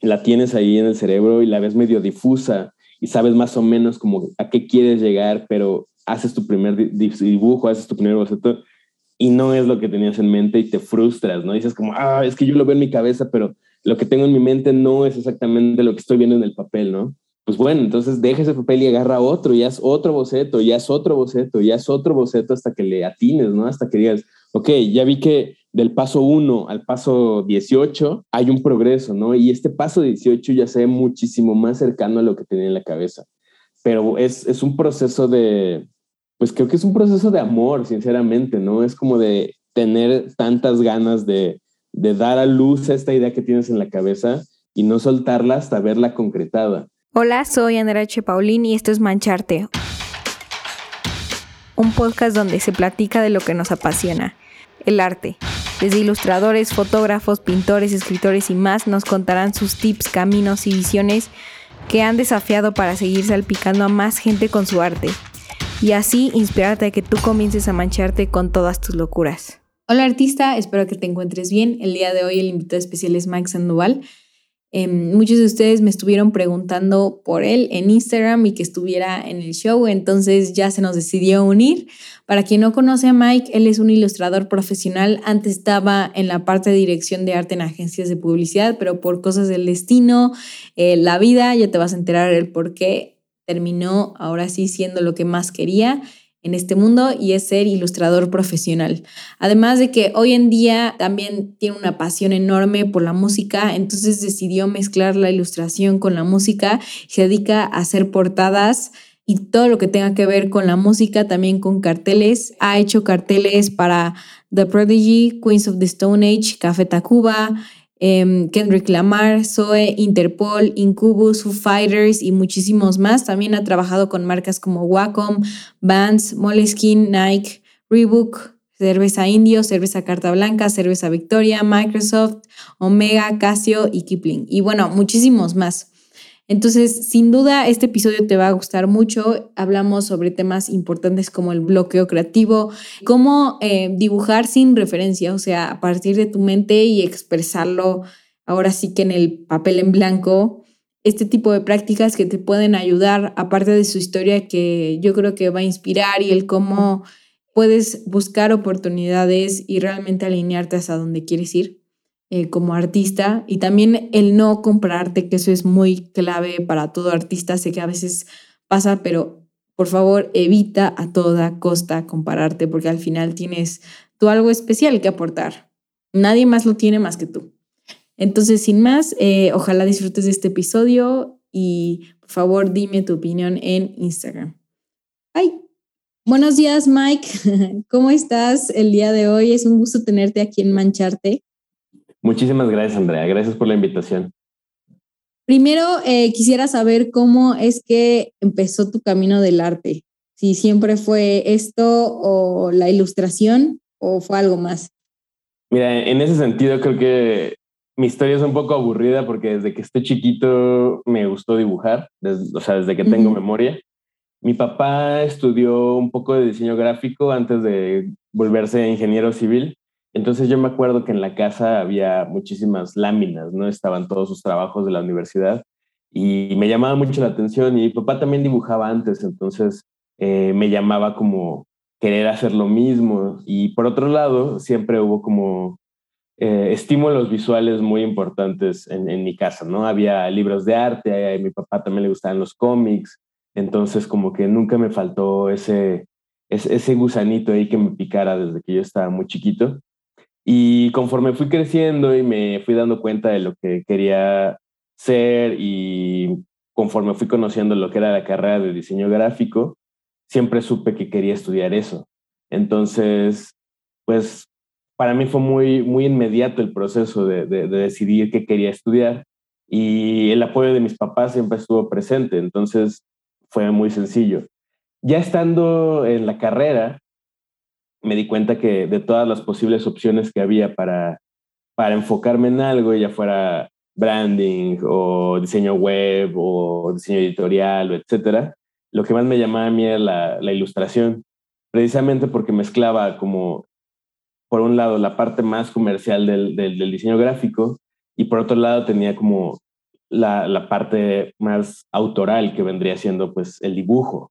la tienes ahí en el cerebro y la ves medio difusa y sabes más o menos como a qué quieres llegar, pero haces tu primer dibujo, haces tu primer boceto y no es lo que tenías en mente y te frustras, ¿no? dices como, ah, es que yo lo veo en mi cabeza, pero lo que tengo en mi mente no es exactamente lo que estoy viendo en el papel, ¿no? Pues bueno, entonces deja ese papel y agarra otro, y haz otro boceto, y haz otro boceto, y haz otro boceto hasta que le atines, ¿no? Hasta que digas, ok, ya vi que del paso 1 al paso 18 hay un progreso, ¿no? Y este paso 18 ya se ve muchísimo más cercano a lo que tenía en la cabeza. Pero es, es un proceso de, pues creo que es un proceso de amor, sinceramente, ¿no? Es como de tener tantas ganas de, de dar a luz esta idea que tienes en la cabeza y no soltarla hasta verla concretada. Hola, soy Andrea H. Paulín y esto es Mancharte, un podcast donde se platica de lo que nos apasiona, el arte. Desde ilustradores, fotógrafos, pintores, escritores y más nos contarán sus tips, caminos y visiones que han desafiado para seguir salpicando a más gente con su arte y así inspirarte a que tú comiences a mancharte con todas tus locuras. Hola artista, espero que te encuentres bien. El día de hoy el invitado especial es Mike Sandoval. Em, muchos de ustedes me estuvieron preguntando por él en Instagram y que estuviera en el show, entonces ya se nos decidió unir. Para quien no conoce a Mike, él es un ilustrador profesional. Antes estaba en la parte de dirección de arte en agencias de publicidad, pero por cosas del destino, eh, la vida, ya te vas a enterar el por qué terminó ahora sí siendo lo que más quería en este mundo y es ser ilustrador profesional. Además de que hoy en día también tiene una pasión enorme por la música, entonces decidió mezclar la ilustración con la música se dedica a hacer portadas y todo lo que tenga que ver con la música, también con carteles. Ha hecho carteles para The Prodigy, Queens of the Stone Age, Café Tacuba, Em, Kendrick Lamar, Zoe, Interpol, Incubus, Foo Fighters y muchísimos más. También ha trabajado con marcas como Wacom, Vans, Moleskine, Nike, Reebok, Cerveza Indio, Cerveza Carta Blanca, Cerveza Victoria, Microsoft, Omega, Casio y Kipling. Y bueno, muchísimos más. Entonces, sin duda, este episodio te va a gustar mucho. Hablamos sobre temas importantes como el bloqueo creativo, cómo eh, dibujar sin referencia, o sea, a partir de tu mente y expresarlo ahora sí que en el papel en blanco. Este tipo de prácticas que te pueden ayudar, aparte de su historia que yo creo que va a inspirar y el cómo puedes buscar oportunidades y realmente alinearte hasta donde quieres ir. Eh, como artista y también el no comprarte, que eso es muy clave para todo artista. Sé que a veces pasa, pero por favor evita a toda costa compararte porque al final tienes tú algo especial que aportar. Nadie más lo tiene más que tú. Entonces, sin más, eh, ojalá disfrutes de este episodio y por favor dime tu opinión en Instagram. Ay, buenos días Mike, ¿cómo estás el día de hoy? Es un gusto tenerte aquí en Mancharte. Muchísimas gracias, Andrea. Gracias por la invitación. Primero, eh, quisiera saber cómo es que empezó tu camino del arte. Si siempre fue esto o la ilustración o fue algo más. Mira, en ese sentido creo que mi historia es un poco aburrida porque desde que estoy chiquito me gustó dibujar, o sea, desde que tengo memoria. Mi papá estudió un poco de diseño gráfico antes de volverse ingeniero civil entonces yo me acuerdo que en la casa había muchísimas láminas, ¿no? Estaban todos sus trabajos de la universidad y me llamaba mucho la atención y mi papá también dibujaba antes, entonces eh, me llamaba como querer hacer lo mismo. Y por otro lado, siempre hubo como eh, estímulos visuales muy importantes en, mi casa, ¿no? Había libros de arte, a mi papá también le gustaban los cómics, entonces como que nunca me faltó ese, ese, ese gusanito ahí que me picara desde que yo estaba muy chiquito. Y conforme fui creciendo y me fui dando cuenta de lo que quería ser y conforme fui conociendo lo que era la carrera de diseño gráfico, siempre supe que quería estudiar eso. Entonces, pues para mí fue muy, muy inmediato el proceso de, de, decidir qué quería estudiar y el apoyo de mis papás siempre estuvo presente, entonces fue muy sencillo. Ya estando en la carrera, me di cuenta que de todas las posibles opciones que había para, para enfocarme en algo, ya fuera branding o diseño web o diseño editorial o etcétera, lo que más me llamaba a mí era la, la ilustración, precisamente porque mezclaba como, por un lado, la parte más comercial del, del, del, diseño gráfico y por otro lado tenía como la, la, parte más autoral que vendría siendo pues el dibujo.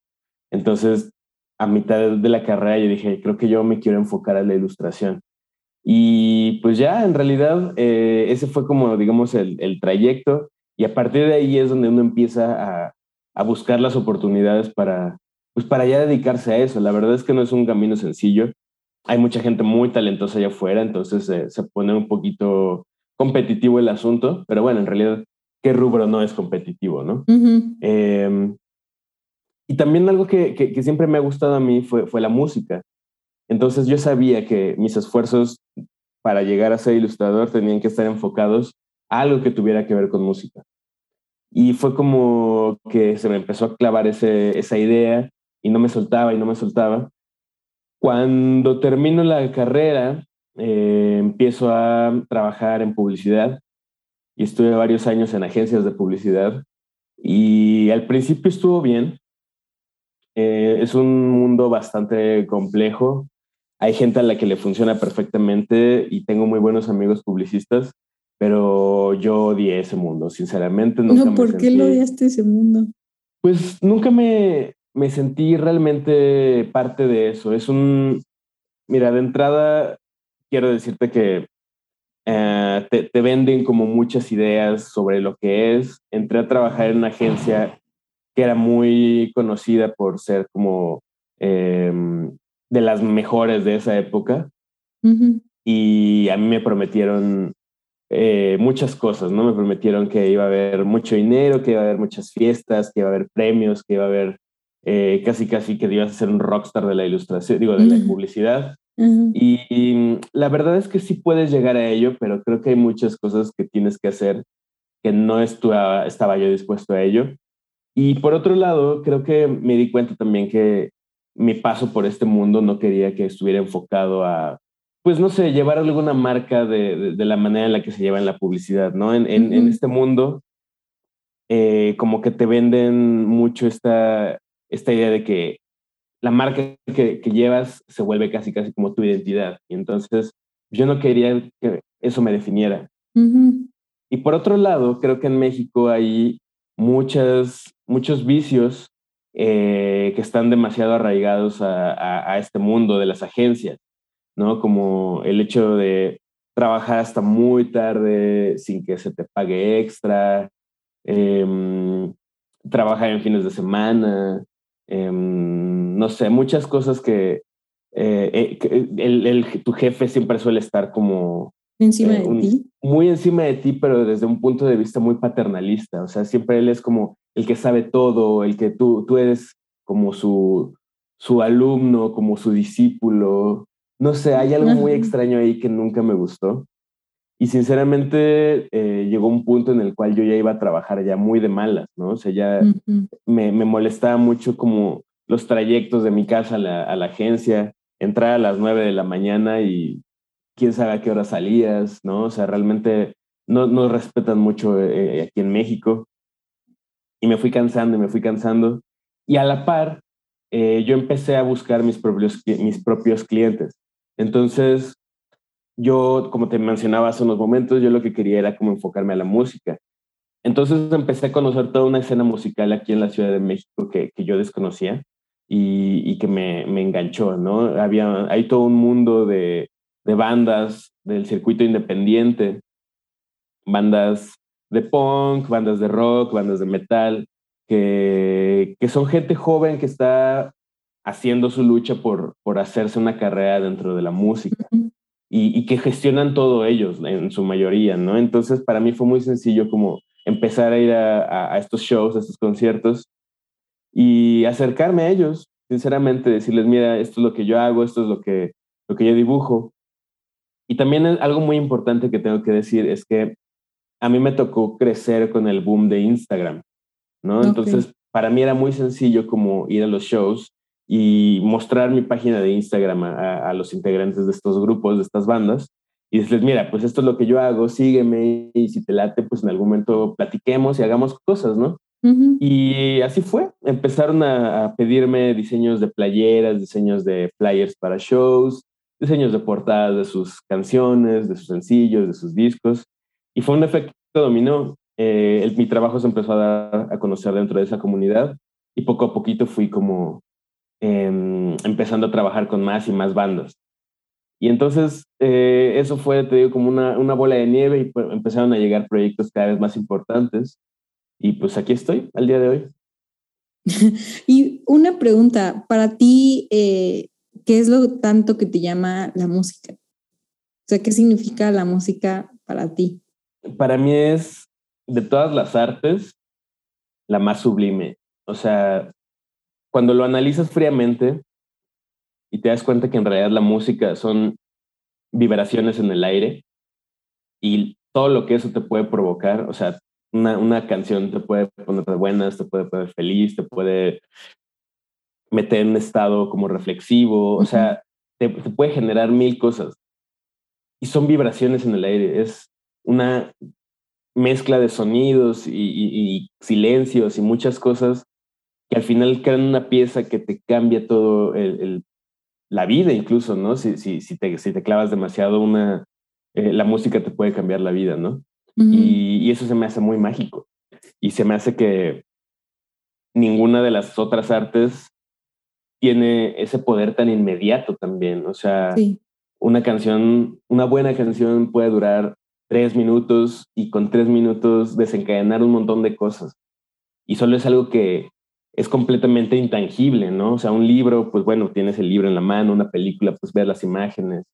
Entonces, a mitad de la carrera yo dije, creo que yo me quiero enfocar a la ilustración. Y pues ya, en realidad, eh, ese fue como, digamos, el, el, trayecto. Y a partir de ahí es donde uno empieza a, a, buscar las oportunidades para, pues para ya dedicarse a eso. La verdad es que no es un camino sencillo. Hay mucha gente muy talentosa allá afuera, entonces eh, se pone un poquito competitivo el asunto, pero bueno, en realidad, ¿qué rubro no es competitivo, no? eh, y también algo que, que, siempre me ha gustado a mí fue, fue la música. Entonces yo sabía que mis esfuerzos para llegar a ser ilustrador tenían que estar enfocados a algo que tuviera que ver con música. Y fue como que se me empezó a clavar ese, esa idea y no me soltaba y no me soltaba. Cuando termino la carrera, eh, empiezo a trabajar en publicidad y estuve varios años en agencias de publicidad y al principio estuvo bien. Eh, es un mundo bastante complejo. Hay gente a la que le funciona perfectamente y tengo muy buenos amigos publicistas, pero yo odié ese mundo, sinceramente. Nunca no, ¿por qué lo odiaste ese mundo? Pues nunca me, me sentí realmente parte de eso. Es un, mira, de entrada quiero decirte que eh, te, te, venden como muchas ideas sobre lo que es. Entré a trabajar en una agencia que era muy conocida por ser como eh, de las mejores de esa época. Uh -huh. Y a mí me prometieron eh, muchas cosas, ¿no? Me prometieron que iba a haber mucho dinero, que iba a haber muchas fiestas, que iba a haber premios, que iba a haber eh, casi casi que ibas a ser un rockstar de la ilustración, digo, de la publicidad. Uh -huh. y, y, la verdad es que sí puedes llegar a ello, pero creo que hay muchas cosas que tienes que hacer que no estuva, estaba yo dispuesto a ello. Y por otro lado, creo que me di cuenta también que mi paso por este mundo no quería que estuviera enfocado a, pues no sé, llevar alguna marca de, de, de la manera en la que se lleva en la publicidad, ¿no? En, en, uh -huh. en este mundo, eh, como que te venden mucho esta, esta idea de que la marca que, que, llevas se vuelve casi, casi como tu identidad. Y entonces yo no quería que eso me definiera. Uh -huh. Y por otro lado, creo que en México hay muchas, muchos vicios eh, que están demasiado arraigados a, este mundo de las agencias, ¿no? Como el hecho de trabajar hasta muy tarde sin que se te pague extra, eh, trabajar en fines de semana, eh, no sé, muchas cosas que, eh, eh, tu jefe siempre suele estar como... Encima de un, ti. Muy encima de ti, pero desde un punto de vista muy paternalista. O sea, siempre él es como el que sabe todo, el que tú, tú eres como su, su alumno, como su discípulo. No sé, hay algo muy extraño ahí que nunca me gustó. Y sinceramente eh, llegó un punto en el cual yo ya iba a trabajar ya muy de malas, ¿no? O sea, ya uh -huh. me, me, molestaba mucho como los trayectos de mi casa a la, a la, agencia, entrar a las nueve de la mañana y quién sabe a qué hora salías, ¿no? O sea, realmente no nos no respetan mucho eh, aquí en México. Y me fui cansando y me fui cansando. Y a la par, eh, yo empecé a buscar mis propios, mis propios clientes. Entonces, yo, como te mencionaba hace unos momentos, yo lo que quería era como enfocarme a la música. Entonces empecé a conocer toda una escena musical aquí en la Ciudad de México que, que yo desconocía y, y que me, me, enganchó, ¿no? Había, hay todo un mundo de, de bandas del circuito independiente, bandas de punk, bandas de rock, bandas de metal, que, que son gente joven que está haciendo su lucha por, por hacerse una carrera dentro de la música. Y, y, que gestionan todo ellos en su mayoría, ¿no? Entonces, para mí fue muy sencillo como empezar a ir a, a, a, estos shows, a estos conciertos y acercarme a ellos, sinceramente, decirles, mira, esto es lo que yo hago, esto es lo que, lo que yo dibujo. Y también algo muy importante que tengo que decir es que a mí me tocó crecer con el boom de Instagram, ¿no? Okay. Entonces, para mí era muy sencillo como ir a los shows y mostrar mi página de Instagram a, a, los integrantes de estos grupos, de estas bandas, y decirles, mira, pues esto es lo que yo hago, sígueme, y si te late, pues en algún momento platiquemos y hagamos cosas, ¿no? Uh -huh. Y así fue, empezaron a, a, pedirme diseños de playeras, diseños de flyers para shows, diseños de portadas de sus canciones, de sus sencillos, de sus discos, y fue un efecto dominó. eh, mi trabajo se empezó a dar a conocer dentro de esa comunidad y poco a poquito fui como em, empezando a trabajar con más y más bandas. Y entonces eh, eso fue, te digo, como una, una bola de nieve y pues, empezaron a llegar proyectos cada vez más importantes. Y pues aquí estoy al día de hoy. y una pregunta, para ti, eh, ¿qué es lo tanto que te llama la música? O sea, ¿qué significa la música para ti? Para mí es, de todas las artes, la más sublime. O sea, cuando lo analizas fríamente, y te das cuenta que en realidad la música son vibraciones en el aire y todo lo que eso te puede provocar, o sea, una, una canción te puede poner de buenas, te puede poner feliz, te puede meter en un estado como reflexivo, o sea, te, puede generar mil cosas. Y son vibraciones en el aire, es una mezcla de sonidos y, y silencios y muchas cosas que al final crean una pieza que te cambia todo el, el, la vida incluso, ¿no? Si, si, si, te, si te clavas demasiado, una, eh, la música te puede cambiar la vida, ¿no? y, y, eso se me hace muy mágico. Y se me hace que ninguna de las otras artes tiene ese poder tan inmediato también. O sea, una canción, una buena canción puede durar tres minutos y con tres minutos desencadenar un montón de cosas. Y solo es algo que es completamente intangible, ¿no? O sea, un libro, pues bueno, tienes el libro en la mano, una película, pues ver las imágenes,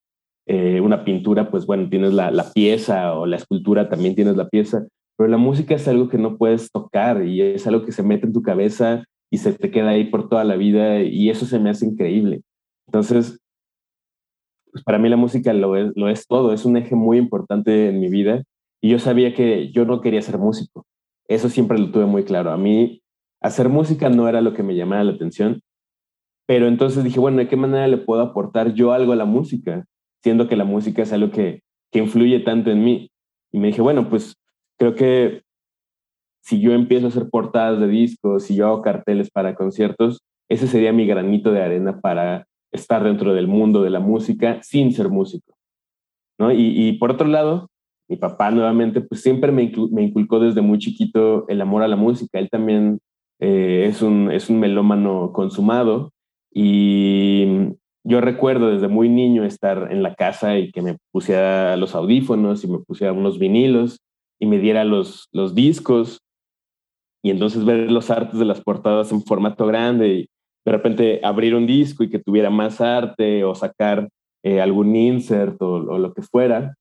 eh, una pintura, pues bueno, tienes la, la, pieza o la escultura, también tienes la pieza, pero la música es algo que no puedes tocar y es algo que se mete en tu cabeza y se te queda ahí por toda la vida y eso se me hace increíble. Entonces, pues para mí la música lo es, lo es todo, es un eje muy importante en mi vida y yo sabía que yo no quería ser músico. Eso siempre lo tuve muy claro. A mí hacer música no era lo que me llamaba la atención, pero entonces dije, bueno, ¿de qué manera le puedo aportar yo algo a la música? Siendo que la música es algo que, que influye tanto en mí. Y me dije, bueno, pues creo que si yo empiezo a hacer portadas de discos, si yo hago carteles para conciertos, ese sería mi granito de arena para estar dentro del mundo de la música sin ser músico. ¿no? Y, y por otro lado, mi papá nuevamente, pues siempre me, me, inculcó desde muy chiquito el amor a la música. Él también eh, es, un, es un melómano consumado y yo recuerdo desde muy niño estar en la casa y que me pusiera los audífonos y me pusiera unos vinilos y me diera los, los discos y entonces ver los artes de las portadas en formato grande y de repente abrir un disco y que tuviera más arte o sacar eh, algún insert o, o, lo que fuera,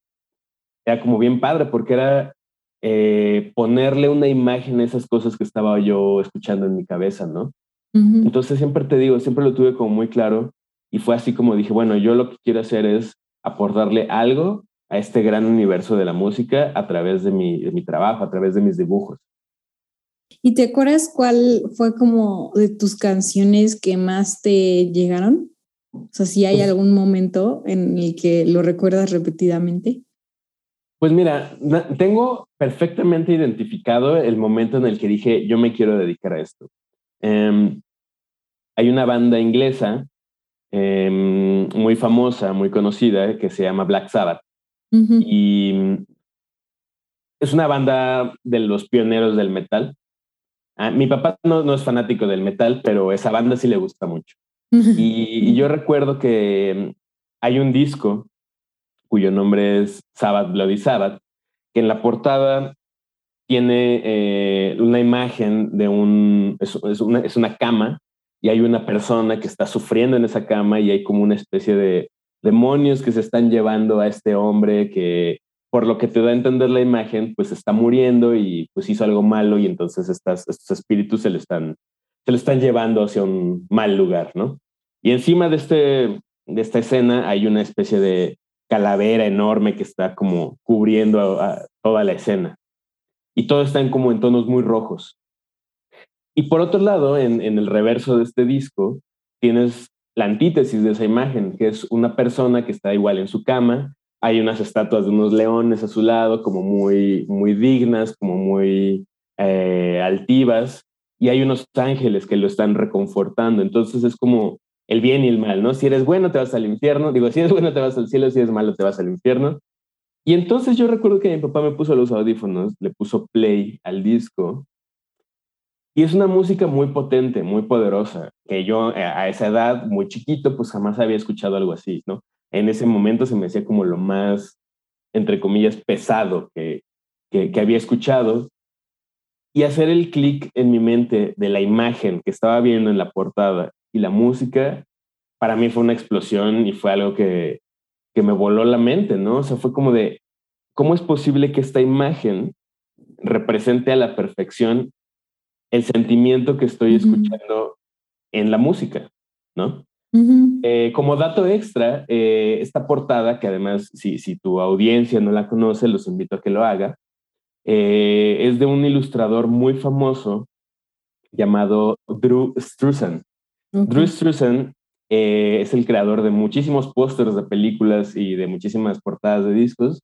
era como bien padre porque era eh, ponerle una imagen a esas cosas que estaba yo escuchando en mi cabeza, ¿no? Entonces siempre te digo, siempre lo tuve como muy claro y fue así como dije, bueno, yo lo que quiero hacer es aportarle algo a este gran universo de la música a través de mi, de mi trabajo, a través de mis dibujos. ¿Y te acuerdas cuál fue como de tus canciones que más te llegaron? O sea, si hay algún momento en el que lo recuerdas repetidamente. Pues mira, tengo perfectamente identificado el momento en el que dije, yo me quiero dedicar a esto. Em, hay una banda inglesa em, muy famosa, muy conocida, que se llama Black Sabbath. Y es una banda de los pioneros del metal. Ah, mi papá no, no, es fanático del metal, pero esa banda sí le gusta mucho. y, y, yo recuerdo que em, hay un disco cuyo nombre es Sabbath Bloody Sabbath, que en la portada tiene eh, una imagen de un, es, una, es, una, cama y hay una persona que está sufriendo en esa cama y hay como una especie de demonios que se están llevando a este hombre que por lo que te da a entender la imagen, pues está muriendo y pues hizo algo malo y entonces estos espíritus se le están, se le están llevando hacia un mal lugar, ¿no? Y encima de, este, de esta escena hay una especie de, calavera enorme que está como cubriendo a, toda la escena. Y todo está en como en tonos muy rojos. Y por otro lado, en, en el reverso de este disco, tienes la antítesis de esa imagen, que es una persona que está igual en su cama, hay unas estatuas de unos leones a su lado, como muy, muy dignas, como muy eh, altivas, y hay unos ángeles que lo están reconfortando. Entonces es como el bien y el mal, ¿no? Si eres bueno, te vas al infierno. Digo, si eres bueno, te vas al cielo, si eres malo, te vas al infierno. Y entonces yo recuerdo que mi papá me puso los audífonos, le puso play al disco. Y es una música muy potente, muy poderosa, que yo eh, a esa edad, muy chiquito, pues jamás había escuchado algo así, ¿no? En ese momento se me hacía como lo más, entre comillas, pesado que, que, que había escuchado. Y hacer el clic en mi mente de la imagen que estaba viendo en la portada y la música, para mí fue una explosión y fue algo que, que me voló la mente, ¿no? O sea, fue como de, ¿cómo es posible que esta imagen represente a la perfección el sentimiento que estoy escuchando en la música, ¿no? Eh, como dato extra, eh, esta portada, que además, si, si, tu audiencia no la conoce, los invito a que lo haga, eh, es de un ilustrador muy famoso llamado Drew Struzan. Drew Struzan eh, es el creador de muchísimos pósters de películas y de muchísimas portadas de discos,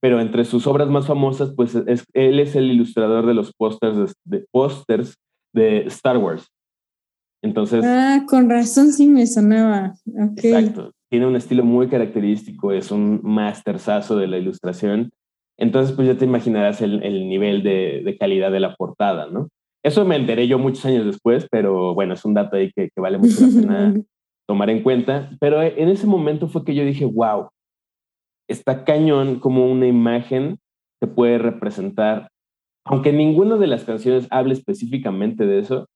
pero entre sus obras más famosas, pues es, él es el ilustrador de los pósters de, pósters de Star Wars. Entonces. Ah, con razón sí me sonaba. Exacto. Tiene un estilo muy característico, es un masterzazo de la ilustración. Entonces, pues ya te imaginarás el, el nivel de, de, calidad de la portada, ¿no? Eso me enteré yo muchos años después, pero bueno, es un dato ahí que, que vale mucho la pena tomar en cuenta, pero en ese momento fue que yo dije, wow, está cañón como una imagen se puede representar, aunque ninguna de las canciones hable específicamente de eso,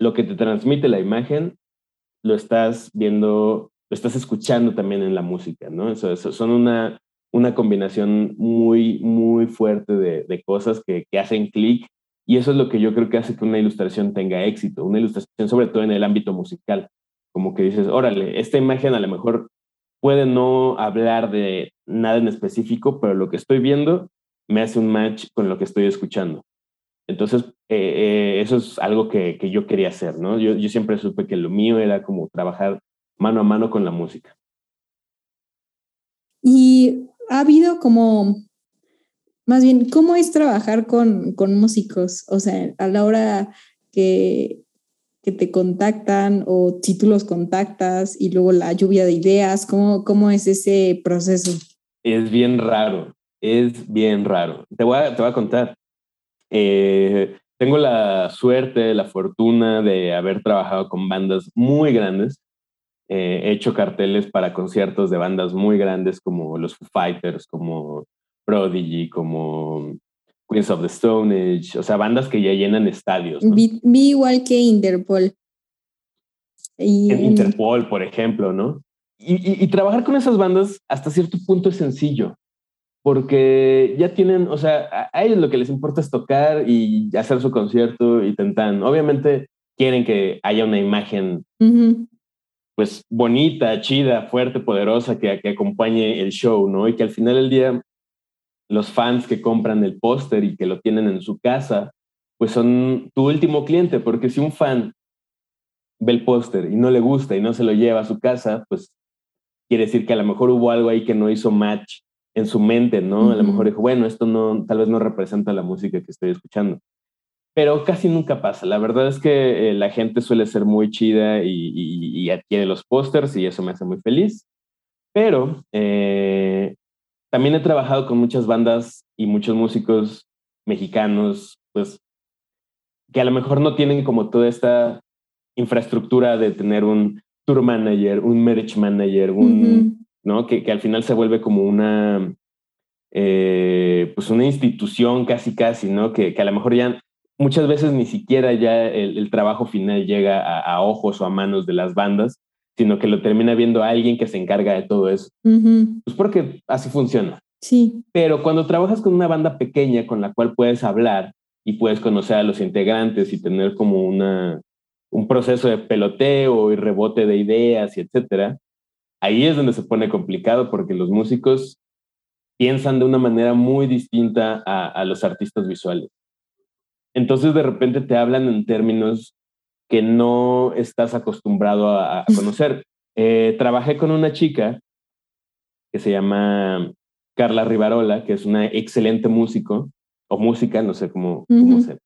lo que te transmite la imagen, lo estás viendo, lo estás escuchando también en la música, ¿no? Eso, eso son una, una combinación muy, muy fuerte de, de cosas que, que hacen clic y eso es lo que yo creo que hace que una ilustración tenga éxito, una ilustración sobre todo en el ámbito musical como que dices, órale, esta imagen a lo mejor puede no hablar de nada en específico, pero lo que estoy viendo me hace un match con lo que estoy escuchando. Entonces, eh, eh, eso es algo que, que, yo quería hacer, ¿no? Yo, yo siempre supe que lo mío era como trabajar mano a mano con la música. Y ha habido como, más bien, ¿cómo es trabajar con, con músicos? O sea, a la hora que que te contactan o si tú los contactas y luego la lluvia de ideas? ¿Cómo, cómo es ese proceso? Es bien raro, es bien raro. Te voy a, te voy a contar. Eh, tengo la suerte, la fortuna de haber trabajado con bandas muy grandes. Eh, he hecho carteles para conciertos de bandas muy grandes como los Foo Fighters, como Prodigy, como Queens of the Stone Age, o sea, bandas que ya llenan estadios. ¿no? Vi, vi, igual que Interpol. Y, en Interpol, por ejemplo, ¿no? Y, y, y, trabajar con esas bandas hasta cierto punto es sencillo, porque ya tienen, o sea, a, ellos lo que les importa es tocar y hacer su concierto y tentan. Obviamente quieren que haya una imagen, uh -huh. pues bonita, chida, fuerte, poderosa, que, que acompañe el show, ¿no? Y que al final del día los fans que compran el póster y que lo tienen en su casa, pues son tu último cliente, porque si un fan ve el póster y no le gusta y no se lo lleva a su casa, pues quiere decir que a lo mejor hubo algo ahí que no hizo match en su mente, ¿no? Uh -huh. A lo mejor dijo, bueno, esto no, tal vez no representa la música que estoy escuchando. Pero casi nunca pasa. La verdad es que eh, la gente suele ser muy chida y, y, y adquiere los pósters y eso me hace muy feliz. Pero eh, también he trabajado con muchas bandas y muchos músicos mexicanos, pues, que a lo mejor no tienen como toda esta infraestructura de tener un tour manager, un merch manager, un. ¿No? Que, que, al final se vuelve como una, eh, pues una institución casi, casi, ¿no? Que, que, a lo mejor ya muchas veces ni siquiera ya el, el trabajo final llega a, a, ojos o a manos de las bandas, sino que lo termina viendo alguien que se encarga de todo eso. Uh -huh. Pues porque así funciona. Sí. Pero cuando trabajas con una banda pequeña con la cual puedes hablar y puedes conocer a los integrantes y tener como una, un proceso de peloteo y rebote de ideas y etcétera, ahí es donde se pone complicado porque los músicos piensan de una manera muy distinta a, a los artistas visuales. Entonces de repente te hablan en términos que no estás acostumbrado a, a conocer. Eh, trabajé con una chica que se llama Carla Rivarola, que es una excelente músico, o música, no sé cómo, uh -huh. cómo se...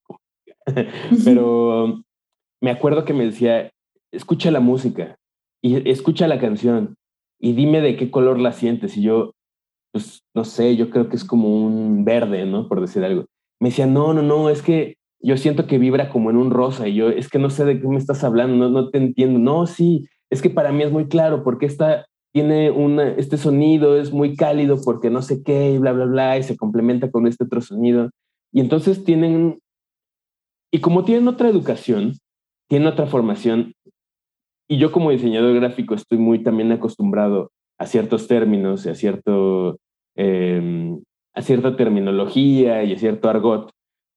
Pero me acuerdo que me decía, escucha la música y escucha la canción y dime de qué color la sientes. Y yo, pues no sé, yo creo que es como un verde, ¿no? Por decir algo. Me decía, no, no, no, es que yo siento que vibra como en un rosa y yo, es que no sé de qué me estás hablando, no, no te entiendo. No, sí, es que para mí es muy claro porque esta tiene una, este sonido, es muy cálido porque no sé qué y bla, bla, bla, y se complementa con este otro sonido. Y entonces tienen, y como tienen otra educación, tienen otra formación, y yo como diseñador gráfico estoy muy también acostumbrado a ciertos términos y a, cierto, em, a cierta terminología y a cierto argot,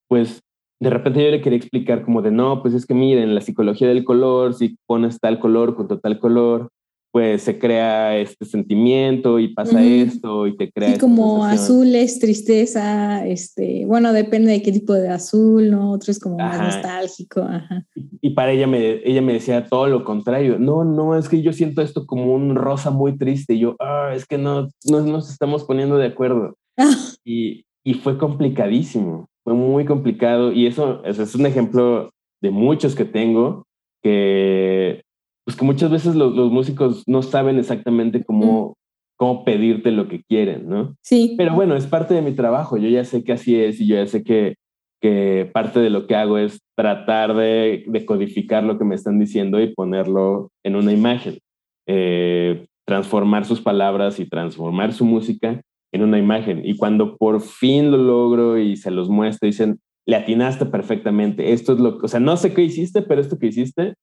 pues de repente yo le quería explicar como de, no, pues es que miren, la psicología del color, si pones tal color con tal color, pues se crea este sentimiento y pasa esto y te crea... Sí, como azul es tristeza, este, bueno, depende de qué tipo de azul, ¿no? Otro es como más nostálgico. Ajá. Y para ella me, ella me decía todo lo contrario, no, no, es que yo siento esto como un rosa muy triste y yo, ah, es que no, no nos estamos poniendo de acuerdo. y, y fue complicadísimo, fue muy complicado y eso, eso es un ejemplo de muchos que tengo que pues que muchas veces los, músicos no saben exactamente cómo, cómo pedirte lo que quieren, ¿no? Sí. Pero bueno, es parte de mi trabajo, yo ya sé que así es y yo ya sé que, que parte de lo que hago es tratar de, de codificar lo que me están diciendo y ponerlo en una imagen, eh, transformar sus palabras y transformar su música en una imagen. Y cuando por fin lo logro y se los muestro, dicen, le atinaste perfectamente, esto es lo que, o sea, no sé qué hiciste, pero esto que hiciste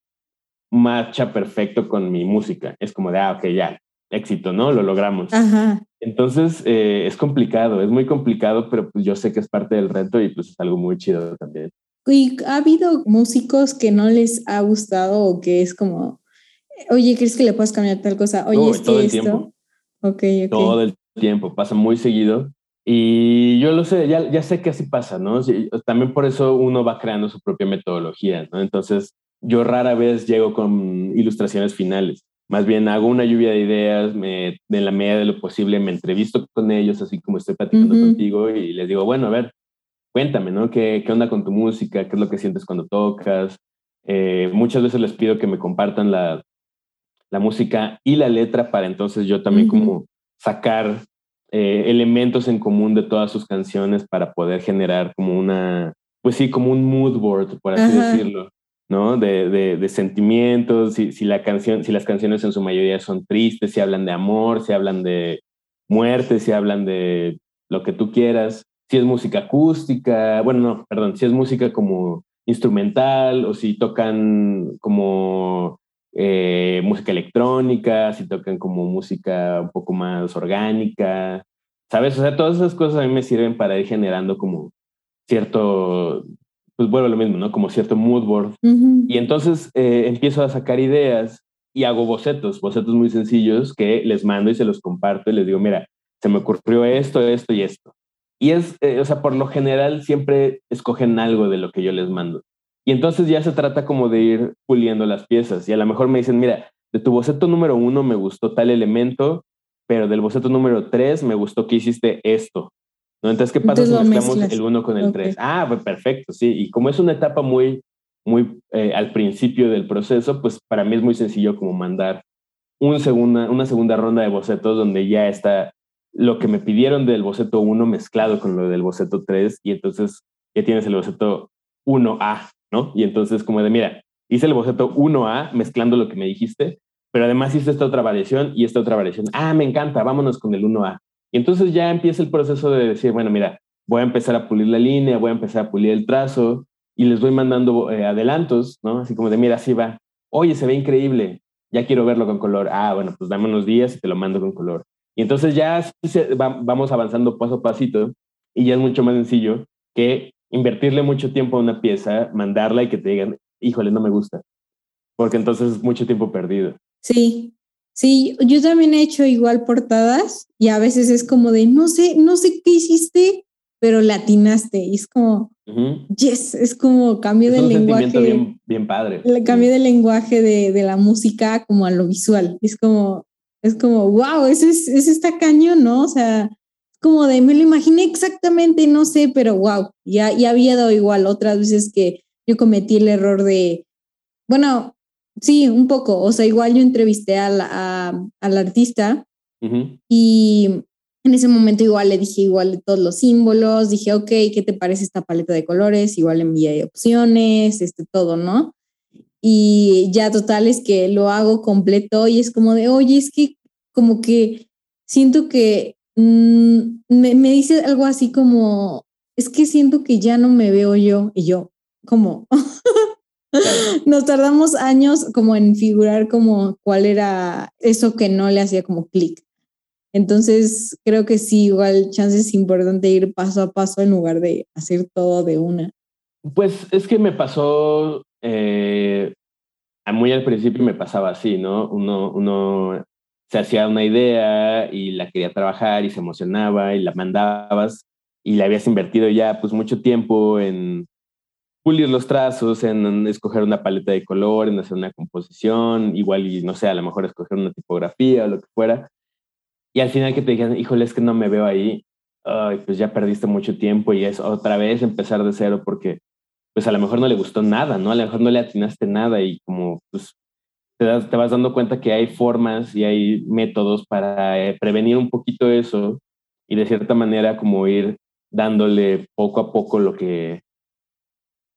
marcha perfecto con mi música. Es como de, ah, ok, ya, éxito, ¿no? Lo logramos. Entonces, eh, es complicado, es muy complicado, pero pues yo sé que es parte del reto y pues es algo muy chido también. ¿Y ha habido músicos que no les ha gustado o que es como, oye, ¿crees que le puedes cambiar tal cosa? Oye, es todo el tiempo. Ok, ok. Todo el tiempo, pasa muy seguido. Y yo lo sé, ya, ya sé que así pasa, ¿no? También por eso uno va creando su propia metodología, ¿no? Entonces, yo rara vez llego con ilustraciones finales. Más bien hago una lluvia de ideas, me, en la medida de lo posible me entrevisto con ellos, así como estoy platicando contigo, y les digo, bueno, a ver, cuéntame, ¿no? ¿Qué, ¿Qué, onda con tu música? ¿Qué es lo que sientes cuando tocas? Eh, muchas veces les pido que me compartan la, la, música y la letra para entonces yo también como sacar eh, elementos en común de todas sus canciones para poder generar como una, pues sí, como un mood board, por así decirlo. ¿No? De, de, sentimientos, si, si, la canción, si las canciones en su mayoría son tristes, si hablan de amor, si hablan de muerte, si hablan de lo que tú quieras, si es música acústica, bueno, no, perdón, si es música como instrumental o si tocan como eh, música electrónica, si tocan como música un poco más orgánica, ¿sabes? O sea, todas esas cosas a mí me sirven para ir generando como cierto pues vuelvo a lo mismo, ¿no? Como cierto mood board. Y entonces eh, empiezo a sacar ideas y hago bocetos, bocetos muy sencillos que les mando y se los comparto y les digo, mira, se me ocurrió esto, esto y esto. Y es, eh, o sea, por lo general siempre escogen algo de lo que yo les mando. Y entonces ya se trata como de ir puliendo las piezas. Y a lo mejor me dicen, mira, de tu boceto número uno me gustó tal elemento, pero del boceto número tres me gustó que hiciste esto. Entonces, ¿qué pasa si mezclamos el 1 con el 3? Ah, pues perfecto, sí. Y como es una etapa muy, muy eh, al principio del proceso, pues para mí es muy sencillo como mandar un segunda, una segunda ronda de bocetos donde ya está lo que me pidieron del boceto 1 mezclado con lo del boceto 3 y entonces ya tienes el boceto 1A, ¿no? Y entonces como de, mira, hice el boceto 1A mezclando lo que me dijiste, pero además hice esta otra variación y esta otra variación. Ah, me encanta, vámonos con el 1A. Y entonces ya empieza el proceso de decir, bueno, mira, voy a empezar a pulir la línea, voy a empezar a pulir el trazo y les voy mandando eh, adelantos, ¿no? Así como de, mira, así va. Oye, se ve increíble, ya quiero verlo con color. Ah, bueno, pues dame unos días y te lo mando con color. Y entonces ya vamos avanzando paso a pasito y ya es mucho más sencillo que invertirle mucho tiempo a una pieza, mandarla y que te digan, híjole, no me gusta. Porque entonces es mucho tiempo perdido. Sí, Sí, yo también he hecho igual portadas y a veces es como de, no sé, no sé qué hiciste, pero latinaste. Y es como, yes, es como cambio de lenguaje. Bien, bien padre. El cambio de lenguaje de, de, la música como a lo visual. Es como, es como, wow, eso es, eso está cañón, ¿no? O sea, como de, me lo imaginé exactamente, no sé, pero wow, ya, ya había dado igual otras veces que yo cometí el error de, bueno, Sí, un poco. O sea, igual yo entrevisté al, a, al artista y En ese momento igual le dije igual de todos los símbolos, dije, ok, ¿qué te parece esta paleta de colores? Igual envié opciones, este, todo, ¿no? Y ya total es que lo hago completo y es como de, oye, es que como que siento que mm, me, me dice algo así como, es que siento que ya no me veo yo y yo, como, nos tardamos años como en figurar como cuál era eso que no le hacía como clic. Entonces, creo que sí, igual chance es importante ir paso a paso en lugar de hacer todo de una. Pues es que me pasó, eh, muy al principio me pasaba así, ¿no? Uno, uno se hacía una idea y la quería trabajar y se emocionaba y la mandabas y le habías invertido ya pues mucho tiempo en pulir los trazos, en escoger una paleta de color, en hacer una composición, igual y no sé, a lo mejor escoger una tipografía o lo que fuera y al final que te digan, híjole, es que no me veo ahí, ay, pues ya perdiste mucho tiempo y es otra vez empezar de cero porque pues a lo mejor no le gustó nada, ¿no? A lo mejor no le atinaste nada y como pues te, te vas dando cuenta que hay formas y hay métodos para eh, prevenir un poquito eso y de cierta manera como ir dándole poco a poco lo que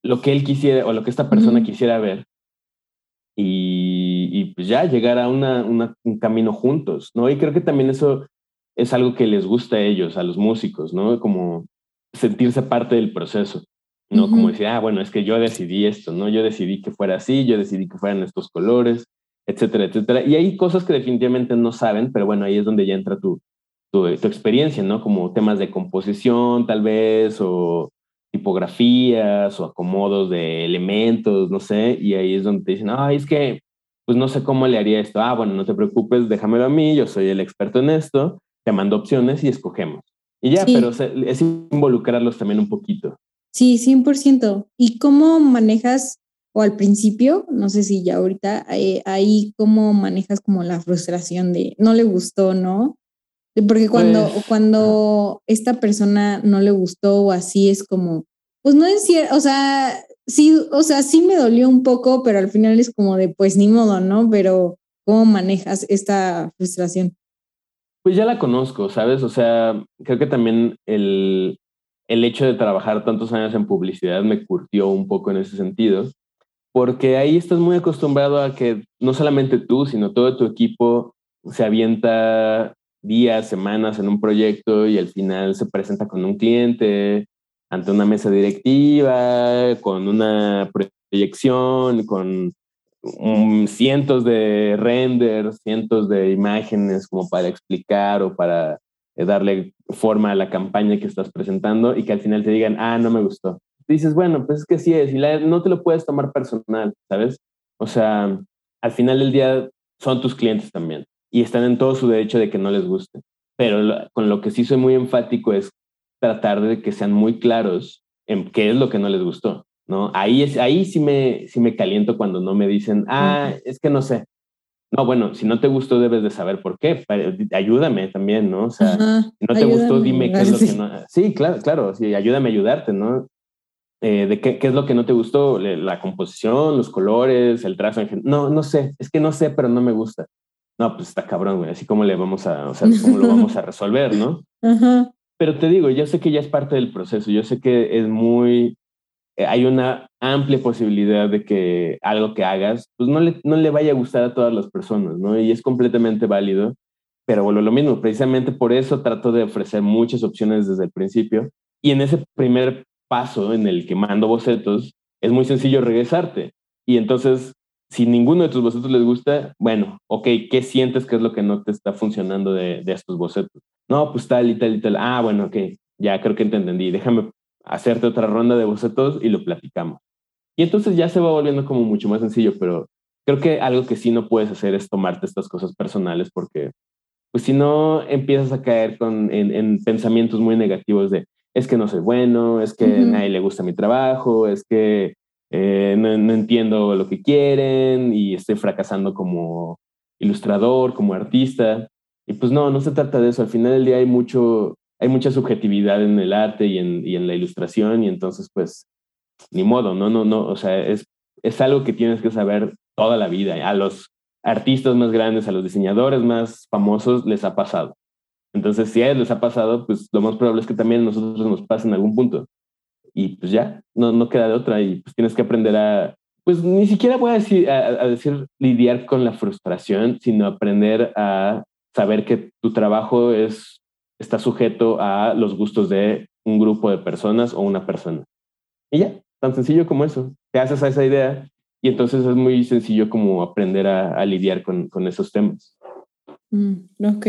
lo que él quisiera o lo que esta persona quisiera ver y, pues ya llegar a una, un camino juntos, ¿no? Y creo que también eso es algo que les gusta a ellos, a los músicos, ¿no? Como sentirse parte del proceso, ¿no? Como decir, ah, bueno, es que yo decidí esto, ¿no? Yo decidí que fuera así, yo decidí que fueran estos colores, etcétera, etcétera. Y hay cosas que definitivamente no saben, pero bueno, ahí es donde ya entra tu, tu, tu experiencia, ¿no? Como temas de composición, tal vez, o tipografías o acomodos de elementos, no sé, y ahí es donde te dicen, ay, es que, pues no sé cómo le haría esto. Ah, bueno, no te preocupes, déjamelo a mí, yo soy el experto en esto, te mando opciones y escogemos. Y ya, pero es involucrarlos también un poquito. Sí, 100%. ¿Y cómo manejas, o al principio, no sé si ya ahorita, eh, ahí cómo manejas como la frustración de no le gustó, ¿no? Porque cuando, pues, cuando esta persona no le gustó o así es como, pues no es cierto, o sea, sí, o sea, sí me dolió un poco, pero al final es como de, pues ni modo, ¿no? Pero ¿cómo manejas esta frustración? Pues ya la conozco, ¿sabes? O sea, creo que también el, el hecho de trabajar tantos años en publicidad me curtió un poco en ese sentido, porque ahí estás muy acostumbrado a que no solamente tú, sino todo tu equipo se avienta días, semanas en un proyecto y al final se presenta con un cliente, ante una mesa directiva, con una proyección, con cientos de renders, cientos de imágenes como para explicar o para eh, darle forma a la campaña que estás presentando y que al final te digan, ah, no me gustó. dices, bueno, pues es que sí es, y no te lo puedes tomar personal, ¿sabes? O sea, al final del día son tus clientes también y están en todo su derecho de que no les guste. Pero con lo que sí soy muy enfático es tratar de que sean muy claros en qué es lo que no les gustó, ¿no? Ahí, es, ahí sí, me, sí me caliento cuando no me dicen, ah, es que no sé. No, bueno, si no te gustó debes de saber por qué. Ayúdame también, ¿no? O sea, si no te gustó, dime qué es lo que no... Sí, claro, claro, sí, ayúdame a ayudarte, ¿no? Eh, de qué, qué, es lo que no te gustó, la composición, los colores, el trazo. En no, no sé, es que no sé, pero no me gusta no, pues está cabrón, güey, así como le vamos a, o sea, cómo lo vamos a resolver, ¿no? Pero te digo, yo sé que ya es parte del proceso, yo sé que es muy, eh, hay una amplia posibilidad de que algo que hagas, pues no le, no le vaya a gustar a todas las personas, ¿no? Y es completamente válido, pero bueno, lo mismo, precisamente por eso trato de ofrecer muchas opciones desde el principio. Y en ese primer paso en el que mando bocetos, es muy sencillo regresarte. Y entonces si ninguno de tus bocetos les gusta, bueno, ok, ¿qué sientes que es lo que no te está funcionando de, de estos bocetos? No, pues tal y tal y tal. Ah, bueno, ok, ya creo que te entendí. Déjame hacerte otra ronda de bocetos y lo platicamos. Y entonces ya se va volviendo como mucho más sencillo, pero creo que algo que sí no puedes hacer es tomarte estas cosas personales porque, pues si no, empiezas a caer con, en, pensamientos muy negativos de, es que no soy bueno, es que a nadie le gusta mi trabajo, es que eh, no, entiendo lo que quieren y estoy fracasando como ilustrador, como artista. Y pues no, no se trata de eso. Al final del día hay mucho, hay mucha subjetividad en el arte y en, y en la ilustración y entonces pues ni modo, no, no, no, o sea, es, es algo que tienes que saber toda la vida. A los artistas más grandes, a los diseñadores más famosos les ha pasado. Entonces, si a ellos les ha pasado, pues lo más probable es que también a nosotros nos pase en algún punto. Y pues ya, no, no queda de otra y pues tienes que aprender a, pues ni siquiera voy a decir, a, decir lidiar con la frustración, sino aprender a saber que tu trabajo es, está sujeto a los gustos de un grupo de personas o una persona. Y ya, tan sencillo como eso. Te haces a esa idea y entonces es muy sencillo como aprender a, lidiar con, con, esos temas. Mm, ok,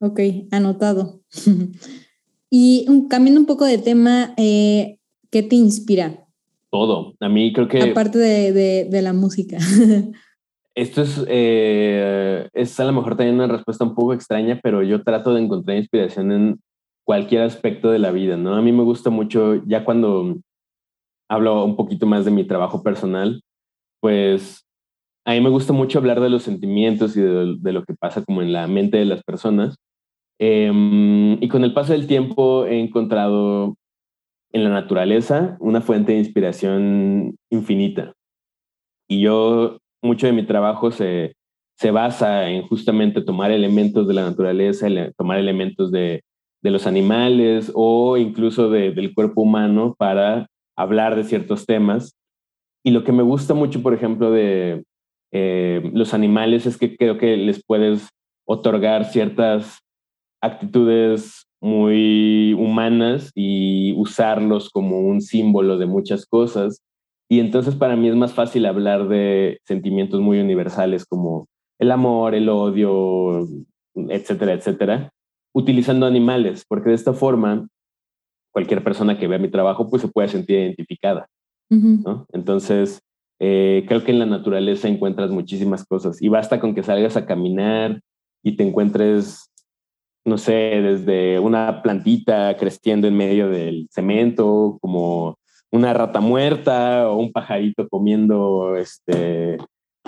ok, anotado. y cambiando un poco de tema, eh, ¿qué te inspira? Todo. A mí creo que... Aparte de, de, la música. esto es, eh, es a lo mejor también una respuesta un poco extraña, pero yo trato de encontrar inspiración en cualquier aspecto de la vida, ¿no? A mí me gusta mucho, ya cuando hablo un poquito más de mi trabajo personal, pues a mí me gusta mucho hablar de los sentimientos y de, lo que pasa como en la mente de las personas. Em, y con el paso del tiempo he encontrado en la naturaleza una fuente de inspiración infinita. Y yo, mucho de mi trabajo se, se basa en justamente tomar elementos de la naturaleza, tomar elementos de, de los animales o incluso del cuerpo humano para hablar de ciertos temas. Y lo que me gusta mucho, por ejemplo, de eh, los animales es que creo que les puedes otorgar ciertas actitudes muy humanas y usarlos como un símbolo de muchas cosas. Y entonces para mí es más fácil hablar de sentimientos muy universales como el amor, el odio, etcétera, etcétera, utilizando animales, porque de esta forma cualquier persona que vea mi trabajo pues se puede sentir identificada. ¿no? Entonces, eh, creo que en la naturaleza encuentras muchísimas cosas y basta con que salgas a caminar y te encuentres no sé, desde una plantita creciendo en medio del cemento, como una rata muerta o un pajarito comiendo este,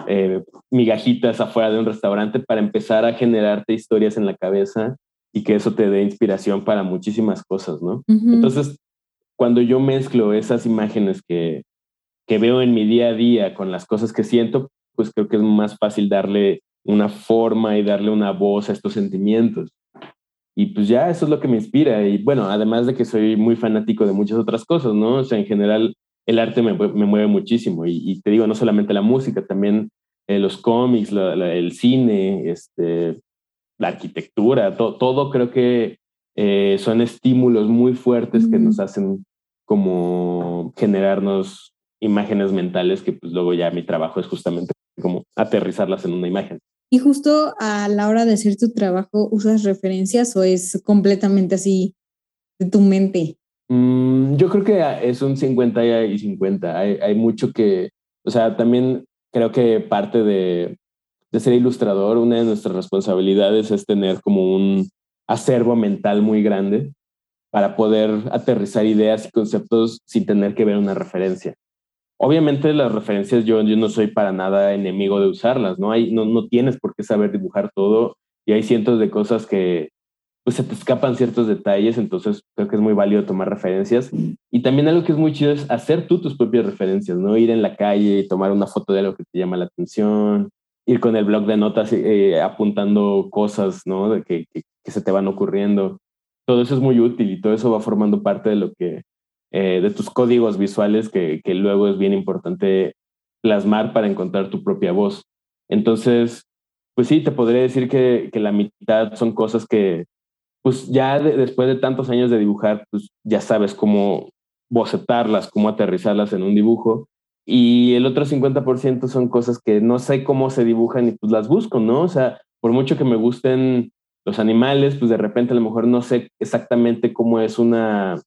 eh, migajitas afuera de un restaurante para empezar a generarte historias en la cabeza y que eso te dé inspiración para muchísimas cosas, ¿no? Entonces, cuando yo mezclo esas imágenes que, que veo en mi día a día con las cosas que siento, pues creo que es más fácil darle una forma y darle una voz a estos sentimientos. Y pues ya eso es lo que me inspira. Y bueno, además de que soy muy fanático de muchas otras cosas, ¿no? O sea, en general el arte me, me mueve muchísimo. Y, te digo, no solamente la música, también eh, los cómics, el cine, este, la arquitectura, todo creo que eh, son estímulos muy fuertes que nos hacen como generarnos imágenes mentales que pues luego ya mi trabajo es justamente como aterrizarlas en una imagen. Y justo a la hora de hacer tu trabajo, ¿usas referencias o es completamente así de tu mente? Mm, yo creo que es un 50 y 50. Hay, hay, mucho que, o sea, también creo que parte de, de ser ilustrador, una de nuestras responsabilidades es tener como un acervo mental muy grande para poder aterrizar ideas y conceptos sin tener que ver una referencia. Obviamente las referencias yo, yo no soy para nada enemigo de usarlas, ¿no? Hay, no, no tienes por qué saber dibujar todo y hay cientos de cosas que pues se te escapan ciertos detalles, entonces creo que es muy válido tomar referencias. Y también algo que es muy chido es hacer tú tus propias referencias, ¿no? Ir en la calle y tomar una foto de algo que te llama la atención, ir con el blog de notas eh, apuntando cosas, ¿no? De que, que, se te van ocurriendo. Todo eso es muy útil y todo eso va formando parte de lo que eh, de tus códigos visuales que, que, luego es bien importante plasmar para encontrar tu propia voz. Entonces, pues sí, te podría decir que, que la mitad son cosas que, pues ya después de tantos años de dibujar, pues ya sabes cómo bocetarlas, cómo aterrizarlas en un dibujo. Y el otro 50% son cosas que no sé cómo se dibujan y pues las busco, ¿no? O sea, por mucho que me gusten los animales, pues de repente a lo mejor no sé exactamente cómo es una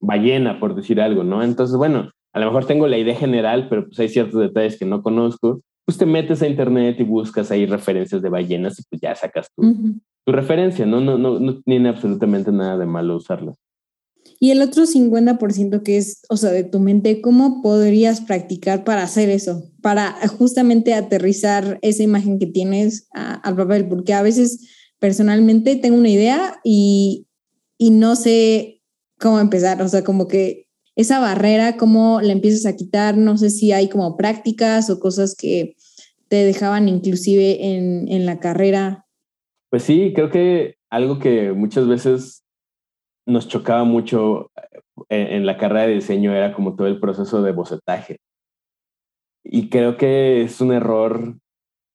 ballena, por decir algo, ¿no? Entonces, bueno, a lo mejor tengo la idea general, pero pues hay ciertos detalles que no conozco. Pues te metes a internet y buscas ahí referencias de ballenas y pues ya sacas tu, tu referencia, ¿no? No, ¿no? no tiene absolutamente nada de malo usarlo. Y el otro 50% que es, o sea, de tu mente, ¿cómo podrías practicar para hacer eso? Para justamente aterrizar esa imagen que tienes al papel, porque a veces personalmente tengo una idea y, y no sé cómo empezar, o sea, como que esa barrera, cómo la empiezas a quitar, no sé si hay como prácticas o cosas que te dejaban inclusive en, en la carrera. Pues sí, creo que algo que muchas veces nos chocaba mucho en, en, la carrera de diseño era como todo el proceso de bocetaje. Y creo que es un error